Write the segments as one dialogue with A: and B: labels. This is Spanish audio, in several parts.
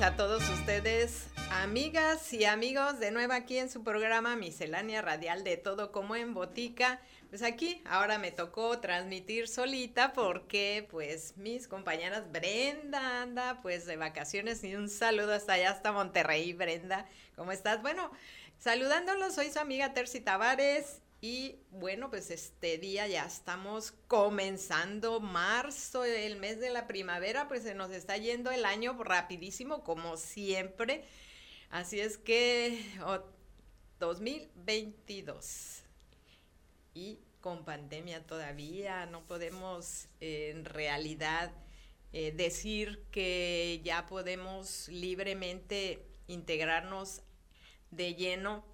A: a todos ustedes, amigas y amigos, de nuevo aquí en su programa Miscelánea Radial de Todo como en Botica. Pues aquí ahora me tocó transmitir solita porque pues mis compañeras Brenda anda pues de vacaciones y un saludo hasta allá, hasta Monterrey, Brenda. ¿Cómo estás? Bueno, saludándolos, soy su amiga Terci Tavares y bueno, pues este día ya estamos comenzando marzo, el mes de la primavera, pues se nos está yendo el año rapidísimo como siempre. Así es que 2022 y con pandemia todavía no podemos en realidad eh, decir que ya podemos libremente integrarnos de lleno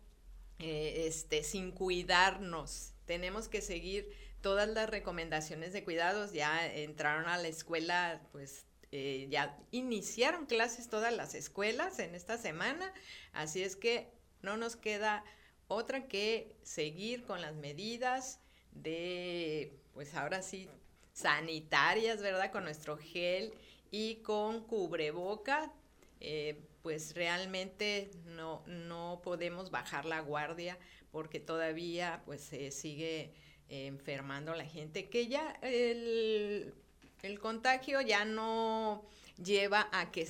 A: eh, este, sin cuidarnos. Tenemos que seguir todas las recomendaciones de cuidados. Ya entraron a la escuela, pues eh, ya iniciaron clases todas las escuelas en esta semana. Así es que no nos queda otra que seguir con las medidas de, pues ahora sí, sanitarias, ¿verdad? Con nuestro gel y con cubreboca. Eh, pues realmente no, no podemos bajar la guardia porque todavía pues se sigue enfermando la gente, que ya el, el contagio ya no lleva a que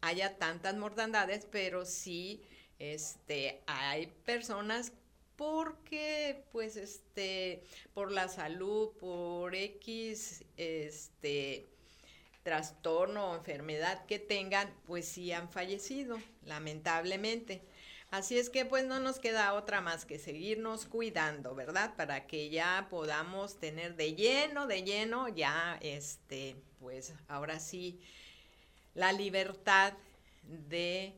A: haya tantas mortandades, pero sí este, hay personas porque pues este por la salud, por X este trastorno o enfermedad que tengan, pues sí han fallecido, lamentablemente. Así es que pues no nos queda otra más que seguirnos cuidando, ¿verdad? Para que ya podamos tener de lleno, de lleno, ya este, pues ahora sí, la libertad de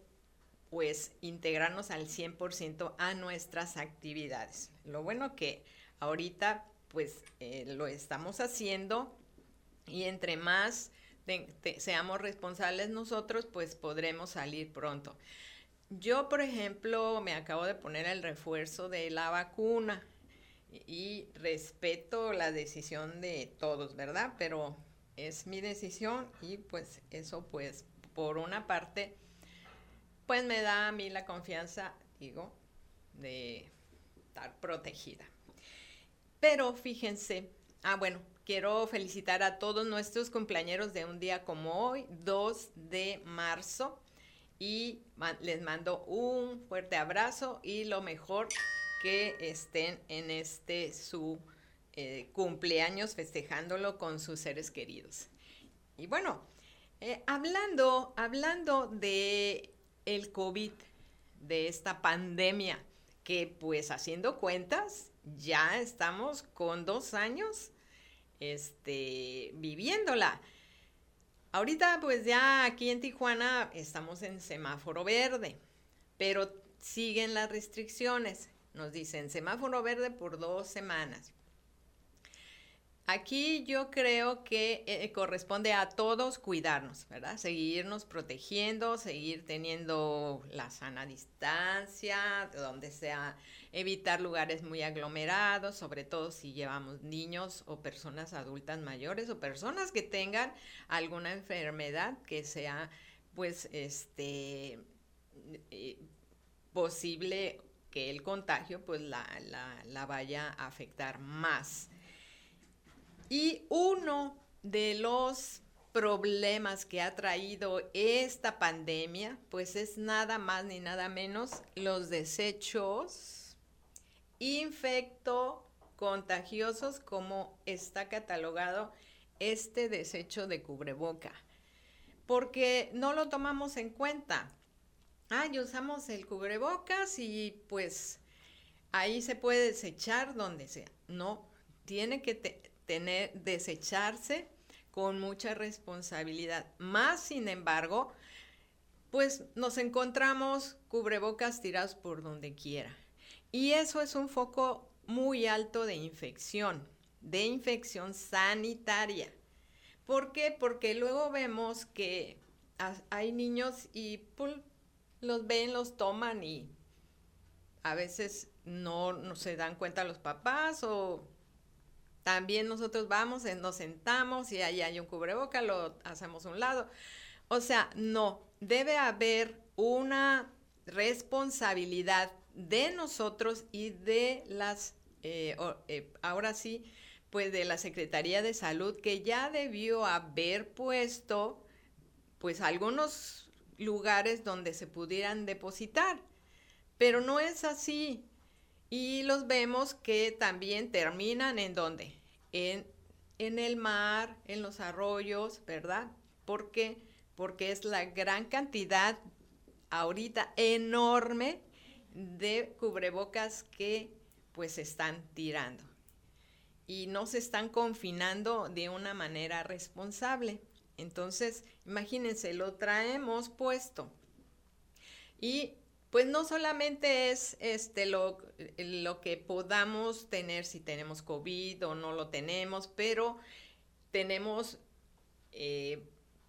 A: pues integrarnos al 100% a nuestras actividades. Lo bueno que ahorita pues eh, lo estamos haciendo y entre más seamos responsables nosotros, pues podremos salir pronto. Yo, por ejemplo, me acabo de poner el refuerzo de la vacuna y respeto la decisión de todos, ¿verdad? Pero es mi decisión y pues eso pues por una parte pues me da a mí la confianza, digo, de estar protegida. Pero fíjense, ah bueno, quiero felicitar a todos nuestros compañeros de un día como hoy, 2 de marzo, y les mando un fuerte abrazo y lo mejor que estén en este su eh, cumpleaños festejándolo con sus seres queridos. Y bueno, eh, hablando, hablando de el COVID, de esta pandemia, que pues haciendo cuentas, ya estamos con dos años este, viviéndola. Ahorita pues ya aquí en Tijuana estamos en semáforo verde, pero siguen las restricciones. Nos dicen semáforo verde por dos semanas. Aquí yo creo que eh, corresponde a todos cuidarnos, ¿verdad? Seguirnos protegiendo, seguir teniendo la sana distancia, donde sea evitar lugares muy aglomerados, sobre todo si llevamos niños o personas adultas mayores o personas que tengan alguna enfermedad que sea pues este eh, posible que el contagio pues la, la vaya a afectar más. Y uno de los problemas que ha traído esta pandemia, pues es nada más ni nada menos los desechos infecto contagiosos como está catalogado este desecho de cubreboca. Porque no lo tomamos en cuenta. Ah, y usamos el cubrebocas y pues ahí se puede desechar donde sea. No, tiene que tener, desecharse con mucha responsabilidad. Más, sin embargo, pues nos encontramos cubrebocas tirados por donde quiera. Y eso es un foco muy alto de infección, de infección sanitaria. ¿Por qué? Porque luego vemos que hay niños y pues, los ven, los toman y a veces no, no se dan cuenta los papás o también nosotros vamos, nos sentamos y ahí hay un cubreboca, lo hacemos a un lado. O sea, no, debe haber una responsabilidad de nosotros y de las, eh, eh, ahora sí, pues de la Secretaría de Salud que ya debió haber puesto pues algunos lugares donde se pudieran depositar. Pero no es así. Y los vemos que también terminan en donde? En, en el mar, en los arroyos, ¿verdad? ¿Por qué? Porque es la gran cantidad ahorita enorme de cubrebocas que pues están tirando y no se están confinando de una manera responsable. Entonces, imagínense, lo traemos puesto. Y pues no solamente es este lo, lo que podamos tener si tenemos COVID o no lo tenemos, pero tenemos eh,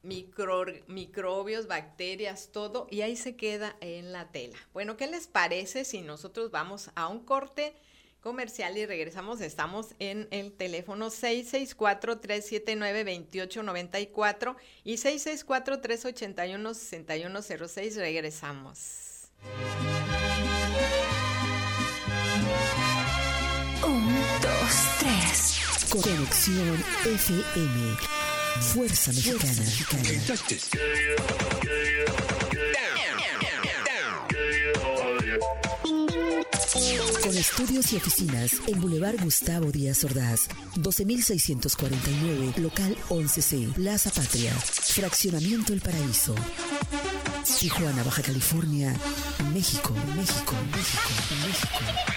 A: microbios, bacterias, todo, y ahí se queda en la tela. Bueno, ¿qué les parece si nosotros vamos a un corte? comercial y regresamos. Estamos en el teléfono 664-379-2894 y 664-381-6106. Regresamos.
B: Un, dos, tres. Conexión FM. Fuerza Mexicana. Con estudios y oficinas en Boulevard Gustavo Díaz Ordaz, 12649, local 11C, Plaza Patria, Fraccionamiento El Paraíso. Tijuana, Baja California, México, México, México, México.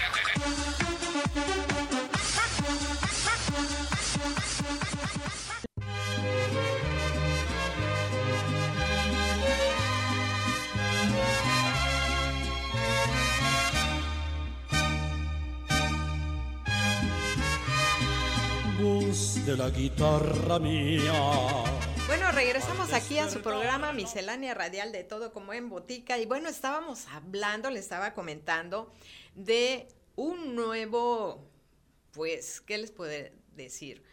C: de la guitarra mía.
A: Bueno, regresamos aquí a su programa Miscelánea Radial de Todo como en Botica. Y bueno, estábamos hablando, le estaba comentando de un nuevo, pues, ¿qué les puedo decir?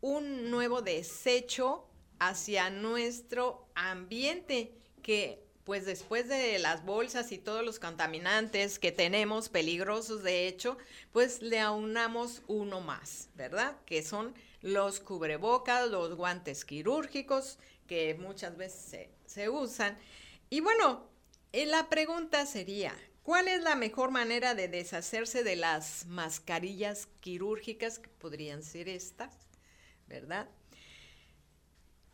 A: Un nuevo desecho hacia nuestro ambiente que pues después de las bolsas y todos los contaminantes que tenemos, peligrosos de hecho, pues le aunamos uno más, ¿verdad? Que son los cubrebocas, los guantes quirúrgicos, que muchas veces se, usan. Y bueno, eh, la pregunta sería, ¿cuál es la mejor manera de deshacerse de las mascarillas quirúrgicas que podrían ser estas, ¿verdad?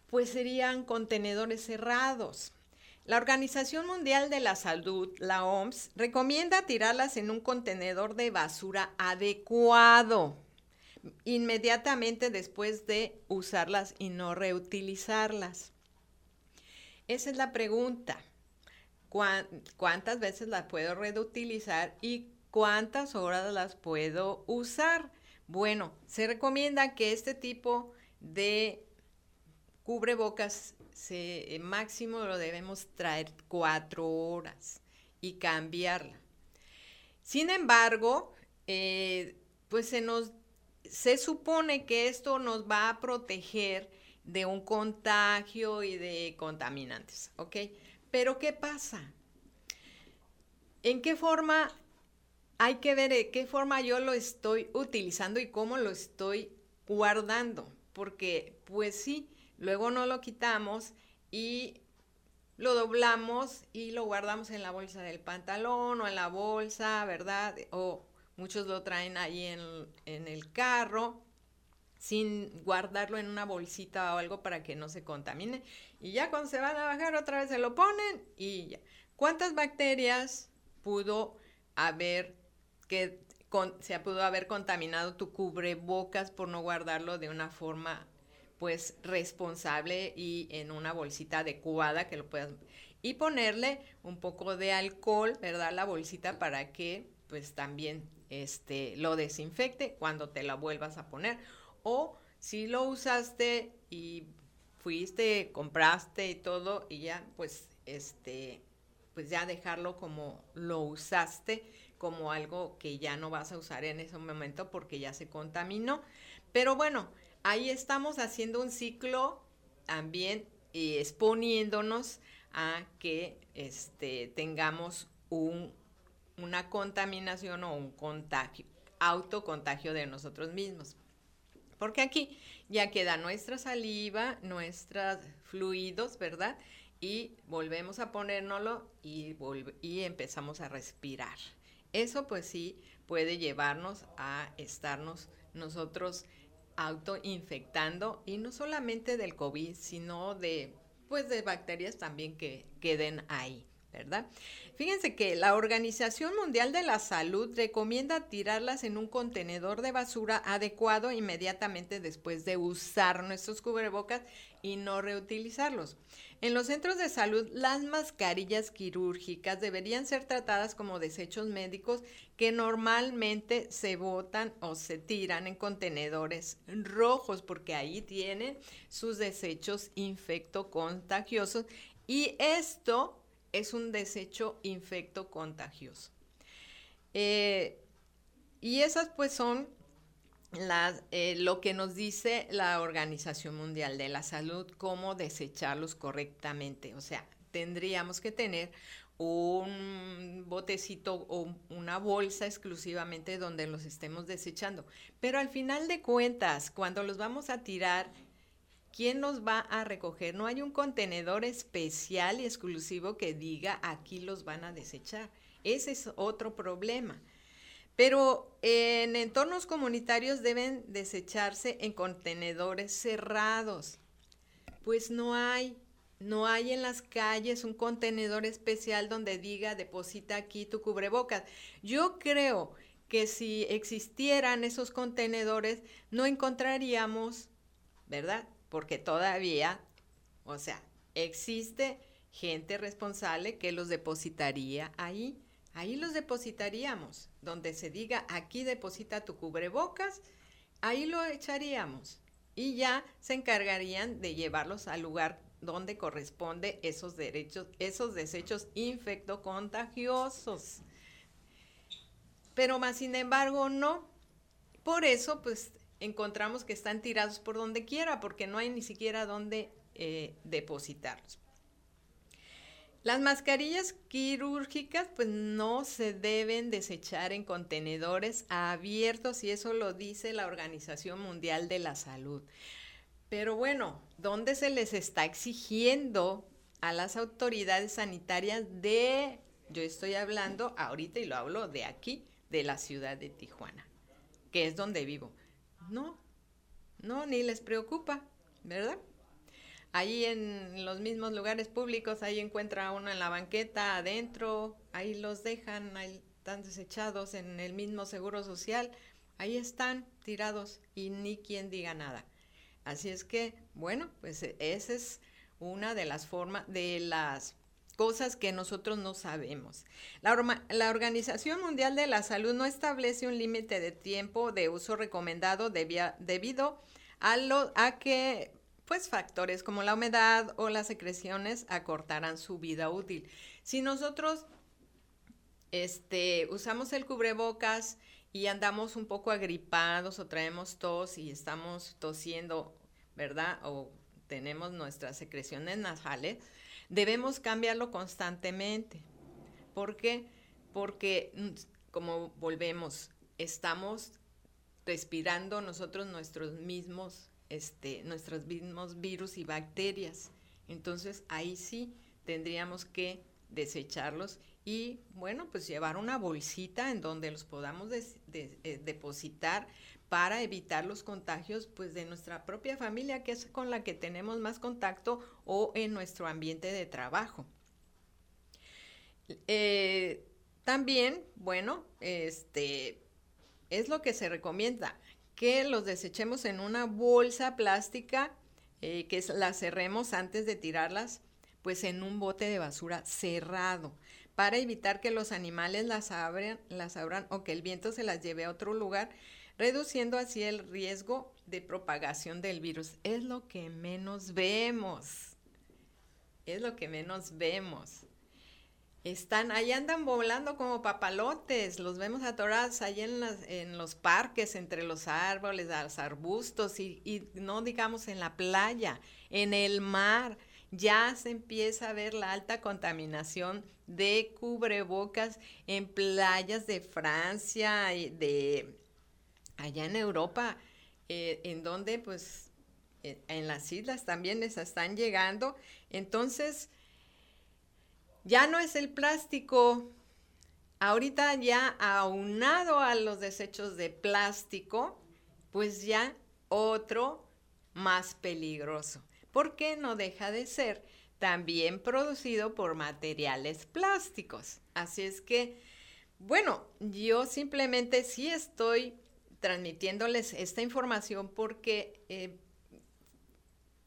A: Pues serían contenedores cerrados. La Organización Mundial de la Salud, la OMS, recomienda tirarlas en un contenedor de basura adecuado inmediatamente después de usarlas y no reutilizarlas. Esa es la pregunta. ¿Cuántas veces las puedo reutilizar y cuántas horas las puedo usar? Bueno, se recomienda que este tipo de cubrebocas se, eh, máximo lo debemos traer cuatro horas y cambiarla. Sin embargo, eh, pues se nos se supone que esto nos va a proteger de un contagio y de contaminantes, ¿ok? Pero ¿qué pasa? ¿En qué forma hay que ver en qué forma yo lo estoy utilizando y cómo lo estoy guardando? Porque pues sí, Luego no lo quitamos y lo doblamos y lo guardamos en la bolsa del pantalón o en la bolsa, ¿verdad? O muchos lo traen ahí en, en el carro sin guardarlo en una bolsita o algo para que no se contamine. Y ya cuando se van a bajar otra vez se lo ponen y ya. ¿Cuántas bacterias pudo haber que se pudo haber contaminado tu cubrebocas por no guardarlo de una forma pues responsable y en una bolsita adecuada que lo puedas y ponerle un poco de alcohol, ¿verdad? La bolsita para que pues también este lo desinfecte cuando te la vuelvas a poner o si lo usaste y fuiste, compraste y todo y ya pues este pues ya dejarlo como lo usaste como algo que ya no vas a usar en ese momento porque ya se contaminó. Pero bueno, ahí estamos haciendo un ciclo también y exponiéndonos a que este, tengamos un, una contaminación o un contagio, autocontagio de nosotros mismos. Porque aquí ya queda nuestra saliva, nuestros fluidos, ¿verdad? Y volvemos a ponérnoslo y, y empezamos a respirar. Eso pues sí puede llevarnos a estarnos nosotros autoinfectando y no solamente del COVID, sino de pues de bacterias también que queden ahí. ¿Verdad? Fíjense que la Organización Mundial de la Salud recomienda tirarlas en un contenedor de basura adecuado inmediatamente después de usar nuestros cubrebocas y no reutilizarlos. En los centros de salud, las mascarillas quirúrgicas deberían ser tratadas como desechos médicos que normalmente se botan o se tiran en contenedores rojos porque ahí tienen sus desechos infectocontagiosos y esto es un desecho infecto contagioso. Eh, y esas pues son eh, lo que nos dice la Organización Mundial de la Salud, cómo desecharlos correctamente. O sea, tendríamos que tener un botecito o una bolsa exclusivamente donde los estemos desechando. Pero al final de cuentas, cuando los vamos a tirar ¿quién nos va a recoger? No hay un contenedor especial y exclusivo que diga aquí los van a desechar. Ese es otro problema. Pero en entornos comunitarios deben desecharse en contenedores cerrados. Pues no hay, no hay en las calles un contenedor especial donde diga deposita aquí tu cubrebocas. Yo creo que si existieran esos contenedores no encontraríamos, ¿verdad? Porque todavía, o sea, existe gente responsable que los depositaría ahí. Ahí los depositaríamos, donde se diga aquí deposita tu cubrebocas, ahí lo echaríamos y ya se encargarían de llevarlos al lugar donde corresponde esos derechos, esos desechos infectocontagiosos. Pero más sin embargo no. Por eso, pues encontramos que están tirados por donde quiera porque no hay ni siquiera dónde eh, depositarlos. Las mascarillas quirúrgicas pues no se deben desechar en contenedores abiertos y eso lo dice la Organización Mundial de la Salud. Pero bueno, ¿dónde se les está exigiendo a las autoridades sanitarias de, yo estoy hablando ahorita y lo hablo de aquí, de la ciudad de Tijuana, que es donde vivo? No, no, ni les preocupa, ¿verdad? Ahí en los mismos lugares públicos, ahí encuentra uno en la banqueta, adentro, ahí los dejan, ahí están desechados en el mismo seguro social, ahí están tirados y ni quien diga nada. Así es que, bueno, pues esa es una de las formas, de las cosas que nosotros no sabemos. La, Organización Mundial de la Salud no establece un límite de tiempo de uso recomendado debido a, lo, a que pues factores como la humedad o las secreciones acortarán su vida útil. Si nosotros este, usamos el cubrebocas y andamos un poco agripados o traemos tos y estamos tosiendo, ¿verdad? O tenemos nuestras secreciones nasales, debemos cambiarlo constantemente. ¿Por qué? Porque, mm, como volvemos, estamos respirando nosotros nuestros mismos, este, nuestros mismos virus y bacterias. Entonces ahí sí tendríamos que desecharlos y bueno, pues llevar una bolsita en donde los podamos eh, depositar para evitar los contagios pues de nuestra propia familia, que es con la que tenemos más contacto, o en nuestro ambiente de trabajo. Eh, también, bueno, este es lo que se recomienda, que los desechemos en una bolsa plástica, eh, que la cerremos antes de tirarlas, pues en un bote de basura cerrado, para evitar que los animales las abran, las abran o que el viento se las lleve a otro lugar reduciendo así el riesgo de propagación del virus. Es lo que menos vemos. Es lo que menos vemos. Están, ahí andan volando como papalotes, los vemos atorados ahí en, en los parques, entre los árboles, los arbustos y, y no digamos en la playa, en el mar. ya se empieza a ver la alta contaminación de cubrebocas en playas de Francia, de allá en Europa, eh, en donde pues eh, en las islas también les están llegando. Entonces, ya no es el plástico. Ahorita ya aunado a los desechos de plástico, pues ya otro más peligroso, porque no deja de ser también producido por materiales plásticos. Así es que, bueno, yo simplemente sí estoy transmitiéndoles esta información porque eh,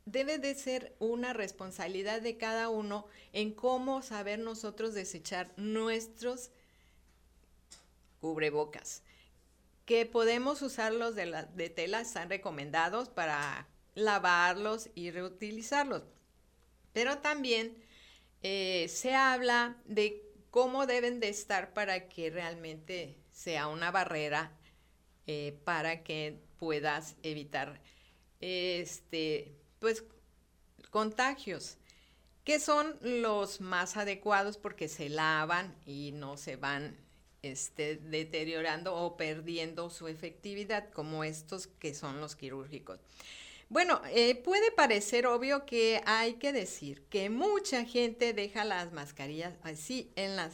A: debe de ser una responsabilidad de cada uno en cómo saber nosotros desechar nuestros cubrebocas. Que podemos usarlos de, la, de tela, están recomendados para lavarlos y reutilizarlos. Pero también eh, se habla de cómo deben de estar para que realmente sea una barrera eh, para que puedas evitar este pues contagios que son los más adecuados porque se lavan y no se van este, deteriorando o perdiendo su efectividad como estos que son los quirúrgicos. Bueno, eh, puede parecer obvio que hay que decir que mucha gente deja las mascarillas así en la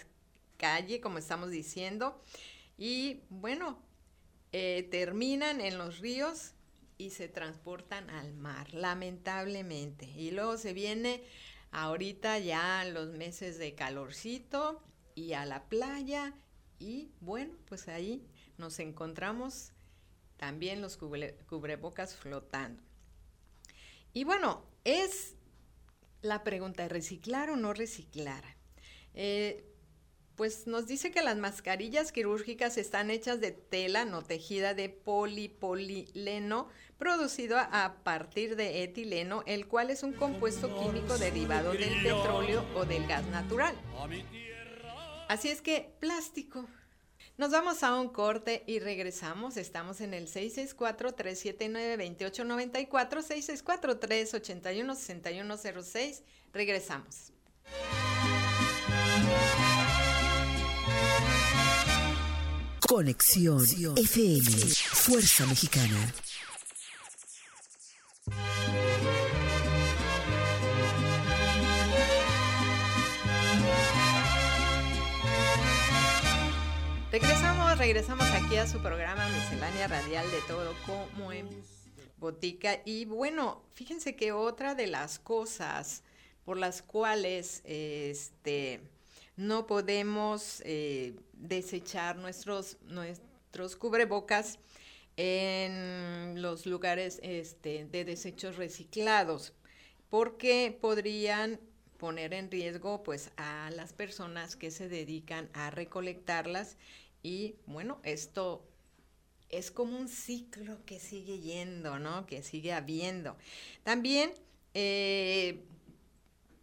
A: calle, como estamos diciendo, y bueno, eh, terminan en los ríos y se transportan al mar, lamentablemente. Y luego se viene ahorita ya los meses de calorcito y a la playa y bueno, pues ahí nos encontramos también los cubrebocas flotando. Y bueno, es la pregunta, ¿reciclar o no reciclar? Eh, pues nos dice que las mascarillas quirúrgicas están hechas de tela no tejida de polipolileno producido a partir de etileno, el cual es un compuesto químico derivado del petróleo o del gas natural. Así es que plástico. Nos vamos a un corte y regresamos. Estamos en el 664-379-2894, 664-381-6106. Regresamos.
B: Conexión FM, Fuerza Mexicana.
A: Regresamos, regresamos aquí a su programa Miscelánea Radial de todo como en botica. Y bueno, fíjense que otra de las cosas por las cuales este no podemos eh, desechar nuestros, nuestros cubrebocas en los lugares este, de desechos reciclados, porque podrían poner en riesgo pues a las personas que se dedican a recolectarlas y bueno, esto es como un ciclo que sigue yendo, ¿no? Que sigue habiendo. También eh,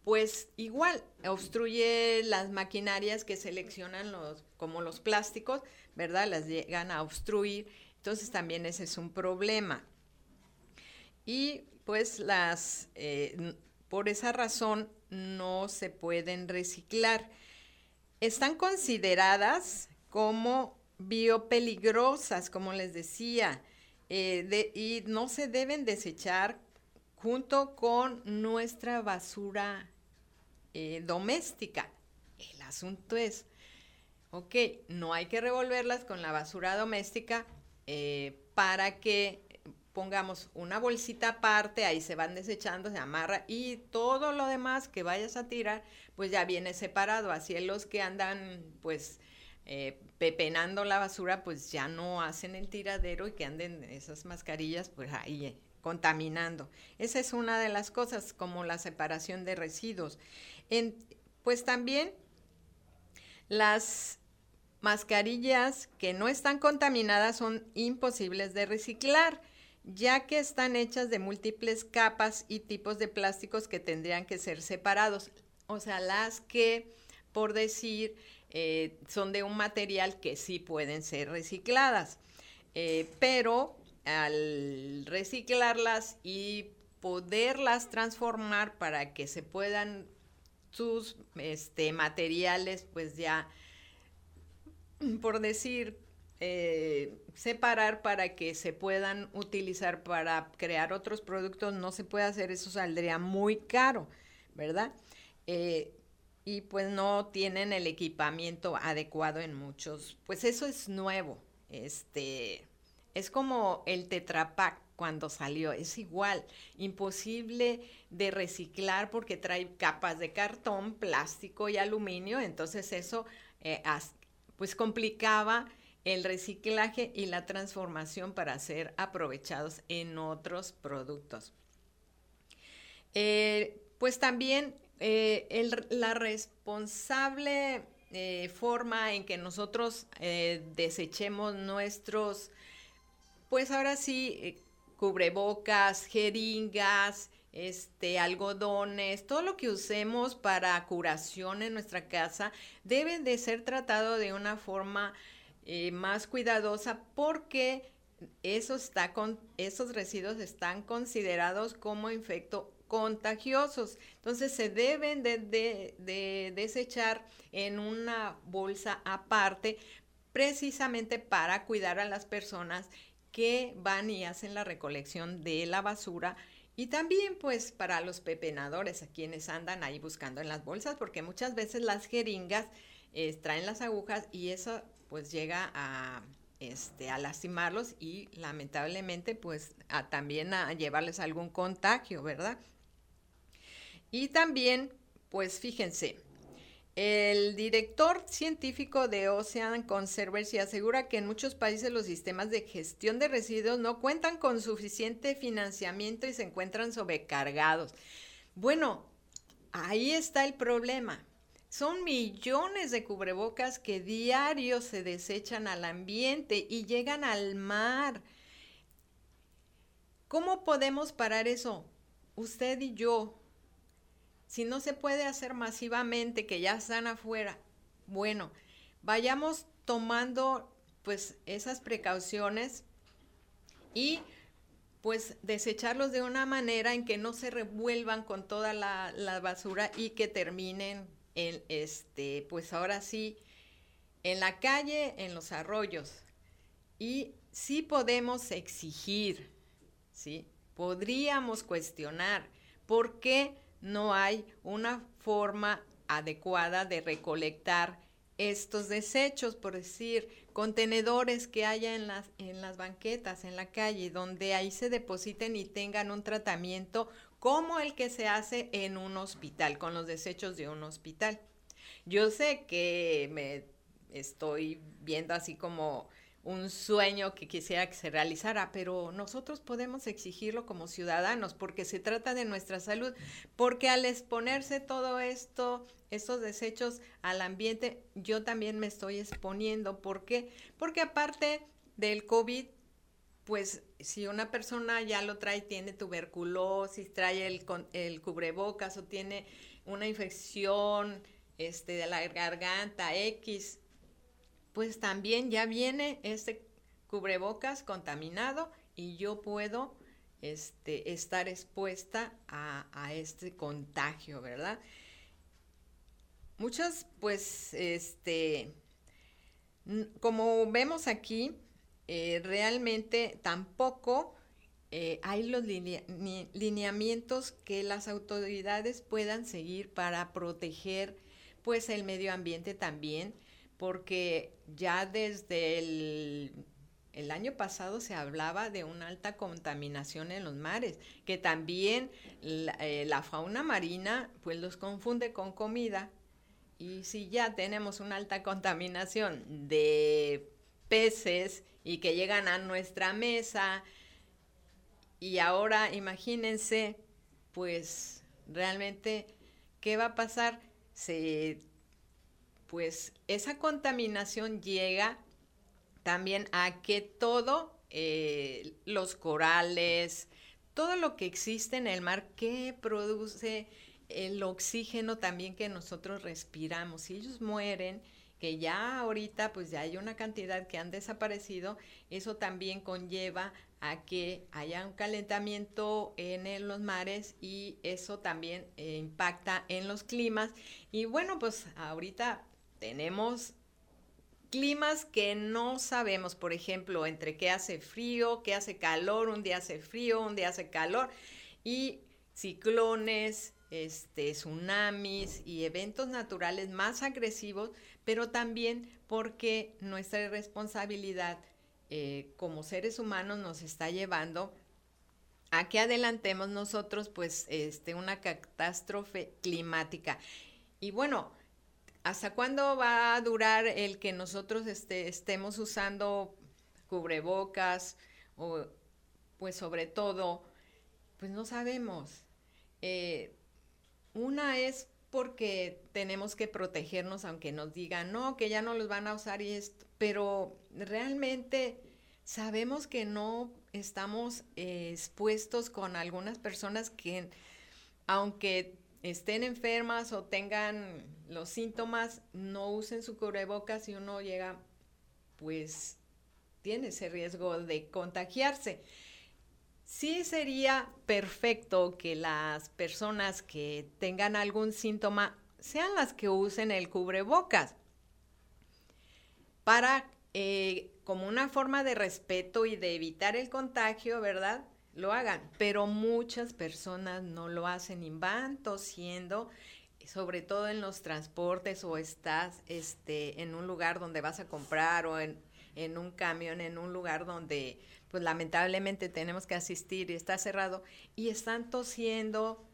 A: pues igual obstruye las maquinarias que seleccionan los, como los plásticos, ¿verdad? Las llegan a obstruir. Entonces también ese es un problema. Y pues las, eh, por esa razón no se pueden reciclar. Están consideradas como biopeligrosas, como les decía, eh, y no se deben desechar junto con nuestra basura eh, doméstica. El asunto es, ok, no hay que revolverlas con la basura doméstica eh, para que pongamos una bolsita aparte, ahí se van desechando, se amarra y todo lo demás que vayas a tirar, pues ya viene separado. Así es los que andan, pues, eh, pepenando la basura, pues ya no hacen el tiradero y que anden esas mascarillas, pues ahí contaminando. Esa es una de las cosas, como la separación de residuos. pues también las mascarillas que no están contaminadas son imposibles de reciclar, ya que están hechas de múltiples capas y tipos de plásticos que tendrían que ser separados. O sea, las que, por decir, eh, son de un material que sí pueden ser recicladas. Eh, pero al reciclarlas y poderlas transformar para que se puedan sus este, materiales, pues ya, por decir, eh, separar para que se puedan utilizar para crear otros productos, no se puede hacer, eso saldría muy caro, ¿verdad? Eh, y pues no tienen el equipamiento adecuado en muchos, pues eso es nuevo, este, es como el Tetrapac cuando salió, es igual, imposible de reciclar porque trae capas de cartón, plástico y aluminio, entonces eso eh, pues complicaba el reciclaje y la transformación para ser aprovechados en otros productos. Eh, pues también eh, la responsable forma en que nosotros desechemos nuestros, pues ahora sí, cubrebocas, jeringas, este, algodones, todo lo que usemos para curación en nuestra casa debe de ser tratado de una forma eh, más cuidadosa porque está con, esos residuos están considerados como infectos contagiosos. Entonces se deben de, de, desechar en una bolsa aparte precisamente para cuidar a las personas que van y hacen la recolección de la basura y también pues para los pepenadores, a quienes andan ahí buscando en las bolsas, porque muchas veces las jeringas eh, traen las agujas y eso pues llega a, este, a lastimarlos y lamentablemente pues también a llevarles algún contagio, ¿verdad? Y también, pues fíjense, el director científico de Ocean Conservancy asegura que en muchos países los sistemas de gestión de residuos no cuentan con suficiente financiamiento y se encuentran sobrecargados. Bueno, ahí está el problema. Son millones de cubrebocas que diario se desechan al ambiente y llegan al mar. ¿Cómo podemos parar eso? Usted y yo. Si no se puede hacer masivamente, que ya están afuera, bueno, vayamos tomando pues esas precauciones y pues desecharlos de una manera en que no se revuelvan con toda la, basura y que terminen en este, pues ahora sí, en la calle, en los arroyos. Y sí podemos exigir, ¿sí? Podríamos cuestionar por qué no hay una forma adecuada de recolectar estos desechos, por decir, contenedores que haya en las, en las banquetas, en la calle, donde ahí se depositen y tengan un tratamiento como el que se hace en un hospital, con los desechos de un hospital. Yo sé que me estoy viendo así como un sueño que quisiera que se realizara, pero nosotros podemos exigirlo como ciudadanos porque se trata de nuestra salud, porque al exponerse todo esto, estos desechos al ambiente, yo también me estoy exponiendo. ¿Por qué? Porque aparte del COVID, pues si una persona ya lo trae, tiene tuberculosis, trae el, el cubrebocas o tiene una infección este, de la garganta X, pues también ya viene este cubrebocas contaminado y yo puedo este, estar expuesta a, a este contagio, ¿verdad? Muchas, pues, este, como vemos aquí, eh, realmente tampoco eh, hay los lineamientos que las autoridades puedan seguir para proteger pues el medio ambiente también, porque ya desde el, año pasado se hablaba de una alta contaminación en los mares, que también la, eh, la fauna marina pues los confunde con comida. Y si ya tenemos una alta contaminación de peces y que llegan a nuestra mesa. Y ahora imagínense, pues realmente, ¿qué va a pasar? Se, pues esa contaminación llega también a que todo, eh, los corales, todo lo que existe en el mar, que produce el oxígeno también que nosotros respiramos, si ellos mueren, que ya ahorita pues ya hay una cantidad que han desaparecido, eso también conlleva a que haya un calentamiento en, los mares y eso también eh, impacta en los climas. Y bueno, pues ahorita tenemos climas que no sabemos, por ejemplo, entre qué hace frío, qué hace calor, un día hace frío, un día hace calor y ciclones, este, tsunamis y eventos naturales más agresivos, pero también porque nuestra irresponsabilidad eh, como seres humanos nos está llevando a que adelantemos nosotros pues este, una catástrofe climática. Y bueno, ¿hasta cuándo va a durar el que nosotros este, estemos usando cubrebocas o pues sobre todo, pues no sabemos. Eh, una es porque tenemos que protegernos aunque nos digan, no, que ya no los van a usar y esto, pero realmente sabemos que no estamos eh, expuestos con algunas personas que aunque estén enfermas o tengan los síntomas, no usen su cubrebocas y uno llega, pues tiene ese riesgo de contagiarse. Sí sería perfecto que las personas que tengan algún síntoma sean las que usen el cubrebocas para, eh, como una forma de respeto y de evitar el contagio, ¿verdad? Lo hagan, pero muchas personas no lo hacen y van tosiendo, sobre todo en los transportes o estás este, en un lugar donde vas a comprar o en, un camión, en un lugar donde pues lamentablemente tenemos que asistir y está cerrado y están tosiendo,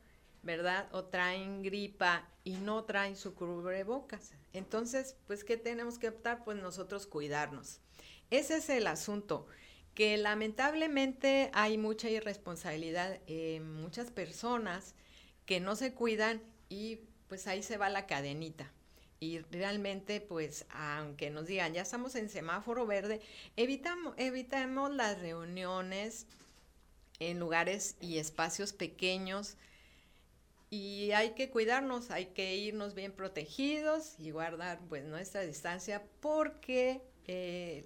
A: ¿verdad? O traen gripa y no traen su cubrebocas. Entonces, pues, ¿qué tenemos que optar? Pues nosotros cuidarnos. Ese es el asunto, que lamentablemente hay mucha irresponsabilidad en muchas personas que no se cuidan y pues ahí se va la cadenita. Y realmente pues aunque nos digan ya estamos en semáforo verde, evitamos, las reuniones en lugares y espacios pequeños. Y hay que cuidarnos, hay que irnos bien protegidos y guardar pues nuestra distancia porque eh,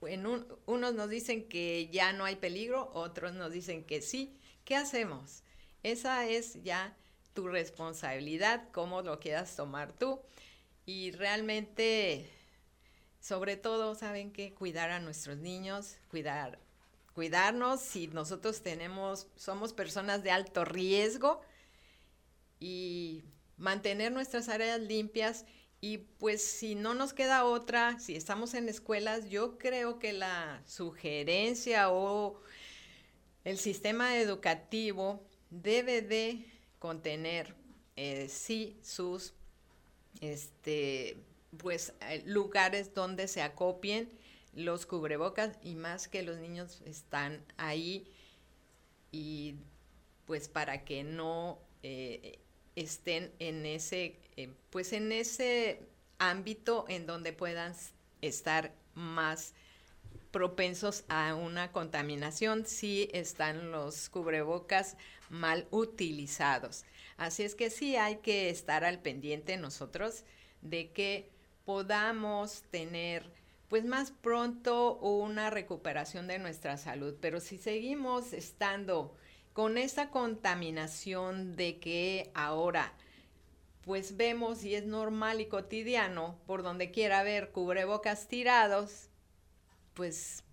A: unos nos dicen que ya no hay peligro, otros nos dicen que sí. ¿Qué hacemos? Esa es ya tu responsabilidad, cómo lo quieras tomar tú. Y realmente, sobre todo, saben que cuidar a nuestros niños, cuidar, cuidarnos si nosotros tenemos, somos personas de alto riesgo y mantener nuestras áreas limpias y pues si no nos queda otra, si estamos en escuelas, yo creo que la sugerencia o el sistema educativo debe de contener eh, sí sus este pues eh, lugares donde se acopien los cubrebocas y más que los niños están ahí y pues para que no eh, estén en ese pues en ese ámbito en donde puedan estar más propensos a una contaminación si están los cubrebocas mal utilizados. Así es que sí hay que estar al pendiente nosotros de que podamos tener pues más pronto una recuperación de nuestra salud, pero si seguimos estando con esta contaminación de que ahora pues vemos y es normal y cotidiano por donde quiera ver cubrebocas tirados, pues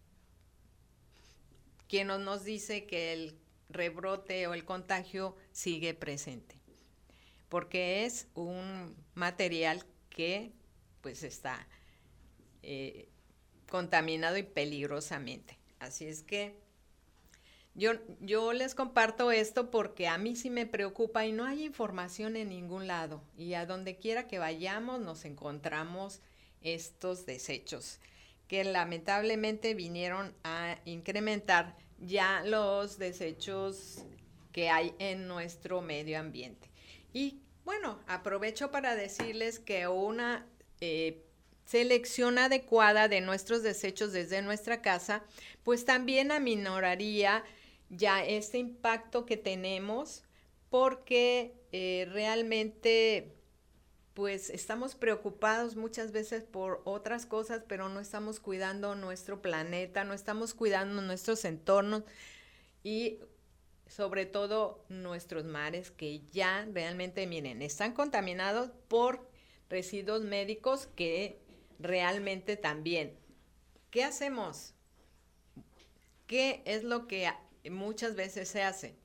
A: quien nos dice que el rebrote o el contagio sigue presente, porque es un material que pues está eh, contaminado y peligrosamente. Así es que yo, yo les comparto esto porque a mí sí me preocupa y no hay información en ningún lado. Y a donde quiera que vayamos nos encontramos estos desechos que lamentablemente vinieron a incrementar ya los desechos que hay en nuestro medio ambiente. Y bueno, aprovecho para decirles que una eh, selección adecuada de nuestros desechos desde nuestra casa, pues también aminoraría ya este impacto que tenemos porque eh, realmente pues estamos preocupados muchas veces por otras cosas, pero no estamos cuidando nuestro planeta, no estamos cuidando nuestros entornos y sobre todo nuestros mares que ya realmente, miren, están contaminados por residuos médicos que realmente también. ¿Qué hacemos? ¿Qué es lo que muchas veces se hace?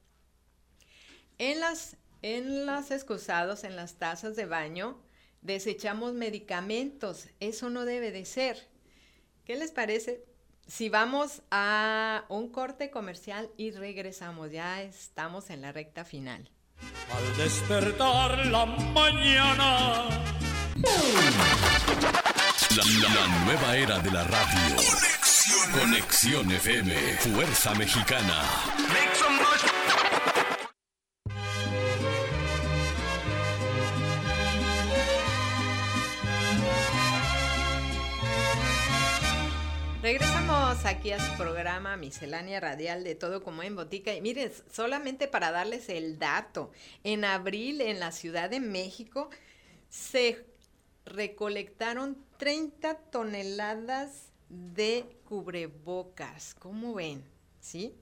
A: En las en los excusados, en las tazas de baño, desechamos medicamentos. Eso no debe de ser. ¿Qué les parece? Si vamos a un corte comercial y regresamos, ya estamos en la recta final.
C: Al despertar la mañana.
D: La, nueva era de la radio. Conexión, FM, Fuerza Mexicana.
A: Regresamos aquí a su programa Miscelánea Radial de Todo como en Botica. Y miren, solamente para darles el dato, en abril en la Ciudad de México se recolectaron 30 toneladas de cubrebocas. ¿Cómo ven? ¿Sí?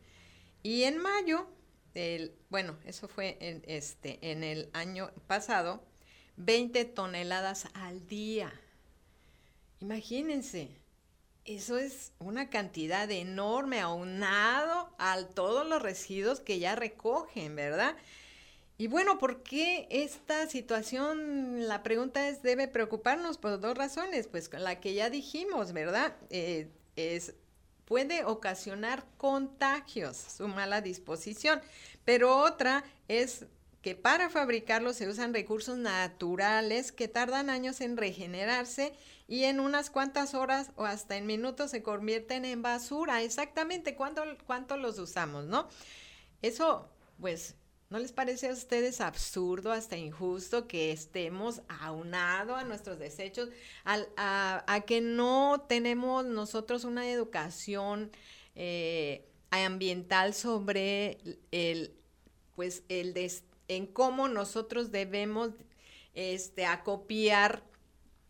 A: Y en mayo, el, bueno, eso fue en, este, en el año pasado, 20 toneladas al día. Imagínense eso es una cantidad enorme aunado a todos los residuos que ya recogen, ¿verdad? Y bueno, ¿por qué esta situación? La pregunta es, debe preocuparnos por dos razones, pues la que ya dijimos, ¿verdad? Eh, es, puede ocasionar contagios, su mala disposición, pero otra es que para fabricarlo se usan recursos naturales que tardan años en regenerarse y en unas cuantas horas o hasta en minutos se convierten en basura. Exactamente, ¿cuánto, cuánto los usamos, no? Eso, pues, ¿no les parece a ustedes absurdo, hasta injusto que estemos aunados a nuestros desechos, a, que no tenemos nosotros una educación eh, ambiental sobre el, pues, el en cómo nosotros debemos este, acopiar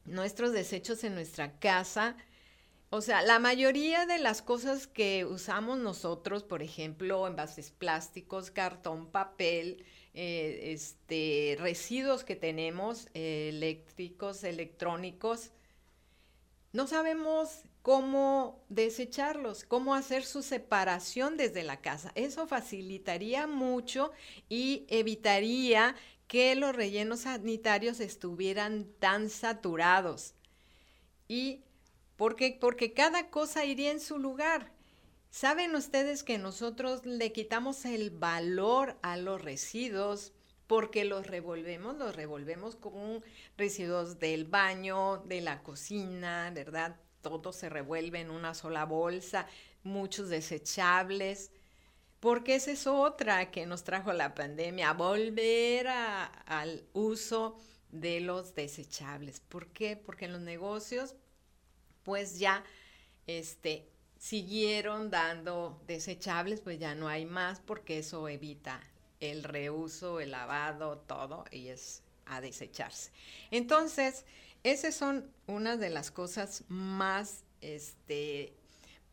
A: nuestros desechos en nuestra casa. O sea, la mayoría de las cosas que usamos nosotros, por ejemplo, envases plásticos, cartón, papel, eh, este, residuos que tenemos, eléctricos, electrónicos, no sabemos cómo desecharlos, cómo hacer su separación desde la casa. Eso facilitaría mucho y evitaría que los rellenos sanitarios estuvieran tan saturados. ¿Y por Porque cada cosa iría en su lugar. ¿Saben ustedes que nosotros le quitamos el valor a los residuos porque los revolvemos, los revolvemos con residuos del baño, de la cocina, ¿verdad? Todo se revuelve en una sola bolsa, muchos desechables porque esa es otra que nos trajo la pandemia, volver al uso de los desechables. ¿Por qué? Porque en los negocios, pues ya este, siguieron dando desechables, pues ya no hay más porque eso evita el reuso, el lavado, todo, y es a desecharse. Entonces, esas son una de las cosas más este,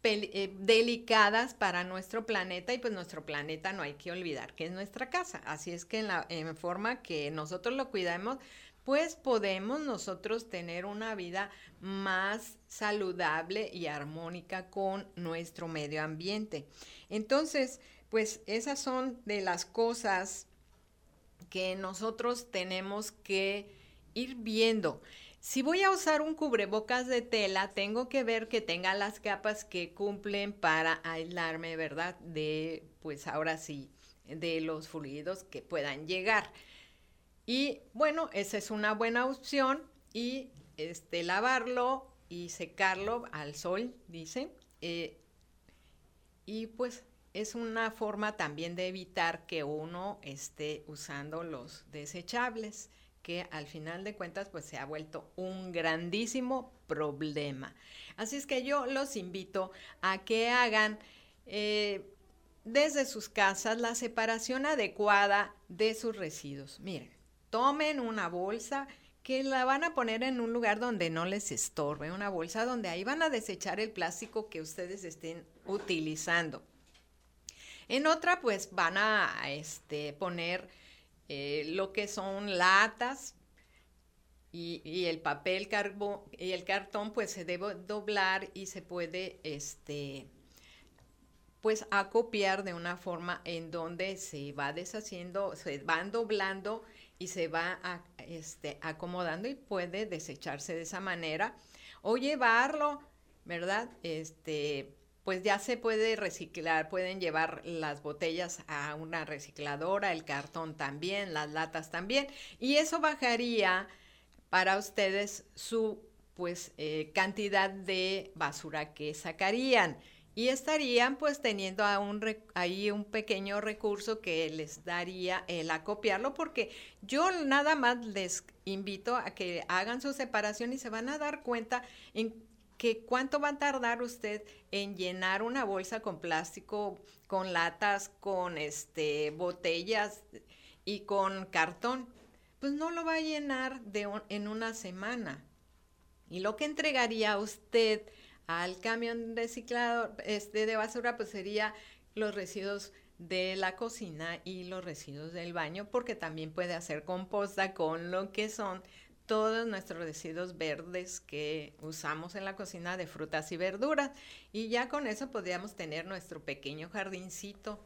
A: eh, delicadas para nuestro planeta y pues nuestro planeta no hay que olvidar que es nuestra casa. Así es que en la en forma que nosotros lo cuidamos, pues podemos nosotros tener una vida más saludable y armónica con nuestro medio ambiente. Entonces, pues esas son de las cosas que nosotros tenemos que ir viendo. Si voy a usar un cubrebocas de tela, tengo que ver que tenga las capas que cumplen para aislarme, ¿verdad? De, pues ahora sí, de los fluidos que puedan llegar. Y bueno, esa es una buena opción y este, lavarlo y secarlo al sol, dice. Eh, y pues es una forma también de evitar que uno esté usando los desechables que al final de cuentas pues se ha vuelto un grandísimo problema. Así es que yo los invito a que hagan eh, desde sus casas la separación adecuada de sus residuos. Miren, tomen una bolsa que la van a poner en un lugar donde no les estorbe, una bolsa donde ahí van a desechar el plástico que ustedes estén utilizando. En otra, pues van a este, poner eh, lo que son latas y, el papel carbo, y el cartón, pues se debe doblar y se puede este, pues acopiar de una forma en donde se va deshaciendo, se van doblando y se va este, acomodando y puede desecharse de esa manera o llevarlo, ¿verdad? Este, pues ya se puede reciclar, pueden llevar las botellas a una recicladora, el cartón también, las latas también, y eso bajaría para ustedes su pues eh, cantidad de basura que sacarían y estarían pues teniendo ahí un pequeño recurso que les daría el acopiarlo porque yo nada más les invito a que hagan su separación y se van a dar cuenta en que cuánto va a tardar usted en llenar una bolsa con plástico, con latas, con este botellas y con cartón. Pues no lo va a llenar de en una semana. Y lo que entregaría usted al camión reciclado este, de basura, pues sería los residuos de la cocina y los residuos del baño, porque también puede hacer composta con lo que son todos nuestros residuos verdes que usamos en la cocina de frutas y verduras. Y ya con eso podríamos tener nuestro pequeño jardincito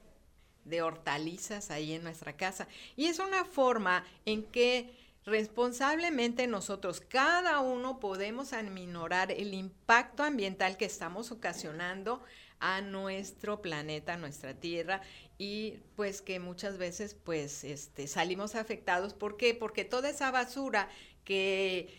A: de hortalizas ahí en nuestra casa. Y es una forma en que responsablemente nosotros, cada uno, podemos aminorar el impacto ambiental que estamos ocasionando a nuestro planeta, a nuestra tierra y pues que muchas veces pues este salimos afectados, ¿por qué? Porque toda esa basura que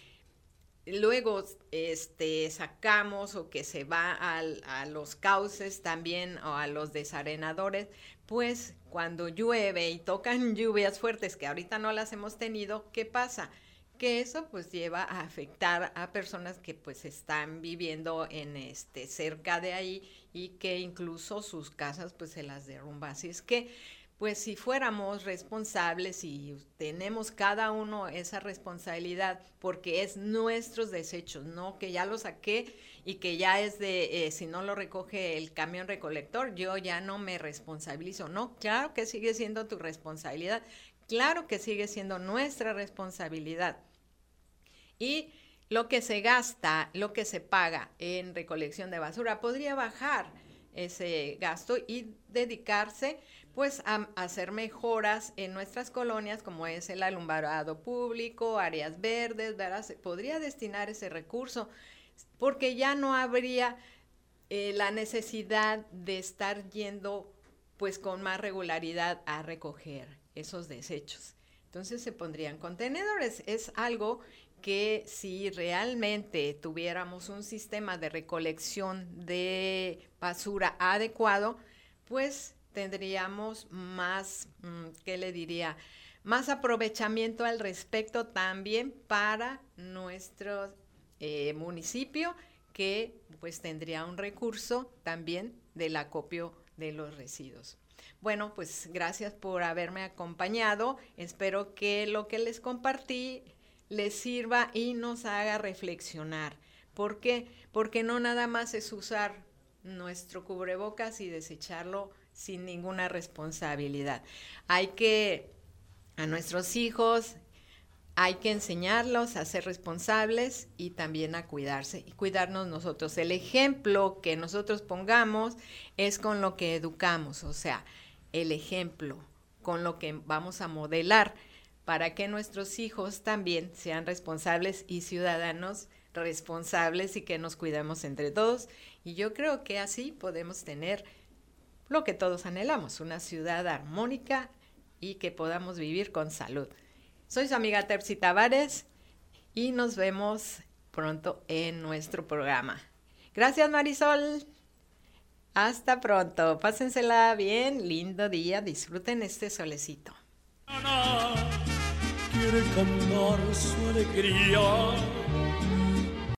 A: luego este sacamos o que se va a los cauces también o a los desarenadores, pues cuando llueve y tocan lluvias fuertes que ahorita no las hemos tenido, ¿qué pasa? Que eso pues lleva a afectar a personas que pues están viviendo en este cerca de ahí y que incluso sus casas pues se las derrumba. Así es que pues si fuéramos responsables y tenemos cada uno esa responsabilidad, porque es nuestros desechos, no que ya lo saqué y que ya es de, eh, si no lo recoge el camión recolector, yo ya no me responsabilizo. No, claro que sigue siendo tu responsabilidad, claro que sigue siendo nuestra responsabilidad. Y lo que se gasta, lo que se paga en recolección de basura, podría bajar ese gasto y dedicarse pues a, hacer mejoras en nuestras colonias como es el alumbrado público, áreas verdes, ¿verdad? podría destinar ese recurso porque ya no habría eh, la necesidad de estar yendo pues con más regularidad a recoger esos desechos. Entonces se pondrían contenedores. Es algo que si realmente tuviéramos un sistema de recolección de basura adecuado, pues tendríamos más, mm, ¿qué le diría? Más aprovechamiento al respecto también para nuestro eh, municipio que pues tendría un recurso también del acopio de los residuos. Bueno, pues gracias por haberme acompañado. Espero que lo que les compartí les sirva y nos haga reflexionar. ¿Por qué? Porque no nada más es usar nuestro cubrebocas y desecharlo sin ninguna responsabilidad. Hay que, a nuestros hijos, hay que enseñarlos a ser responsables y también a cuidarse y cuidarnos nosotros. El ejemplo que nosotros pongamos es con lo que educamos, o sea, el ejemplo con lo que vamos a modelar para que nuestros hijos también sean responsables y ciudadanos responsables y que nos cuidemos entre todos. Y yo creo que así podemos tener lo que todos anhelamos, una ciudad armónica y que podamos vivir con salud. Soy su amiga Terpsi Tavares y nos vemos pronto en nuestro programa. Gracias Marisol. Hasta pronto. Pásensela bien, lindo día, disfruten este solecito.
C: Quiere cantar su alegría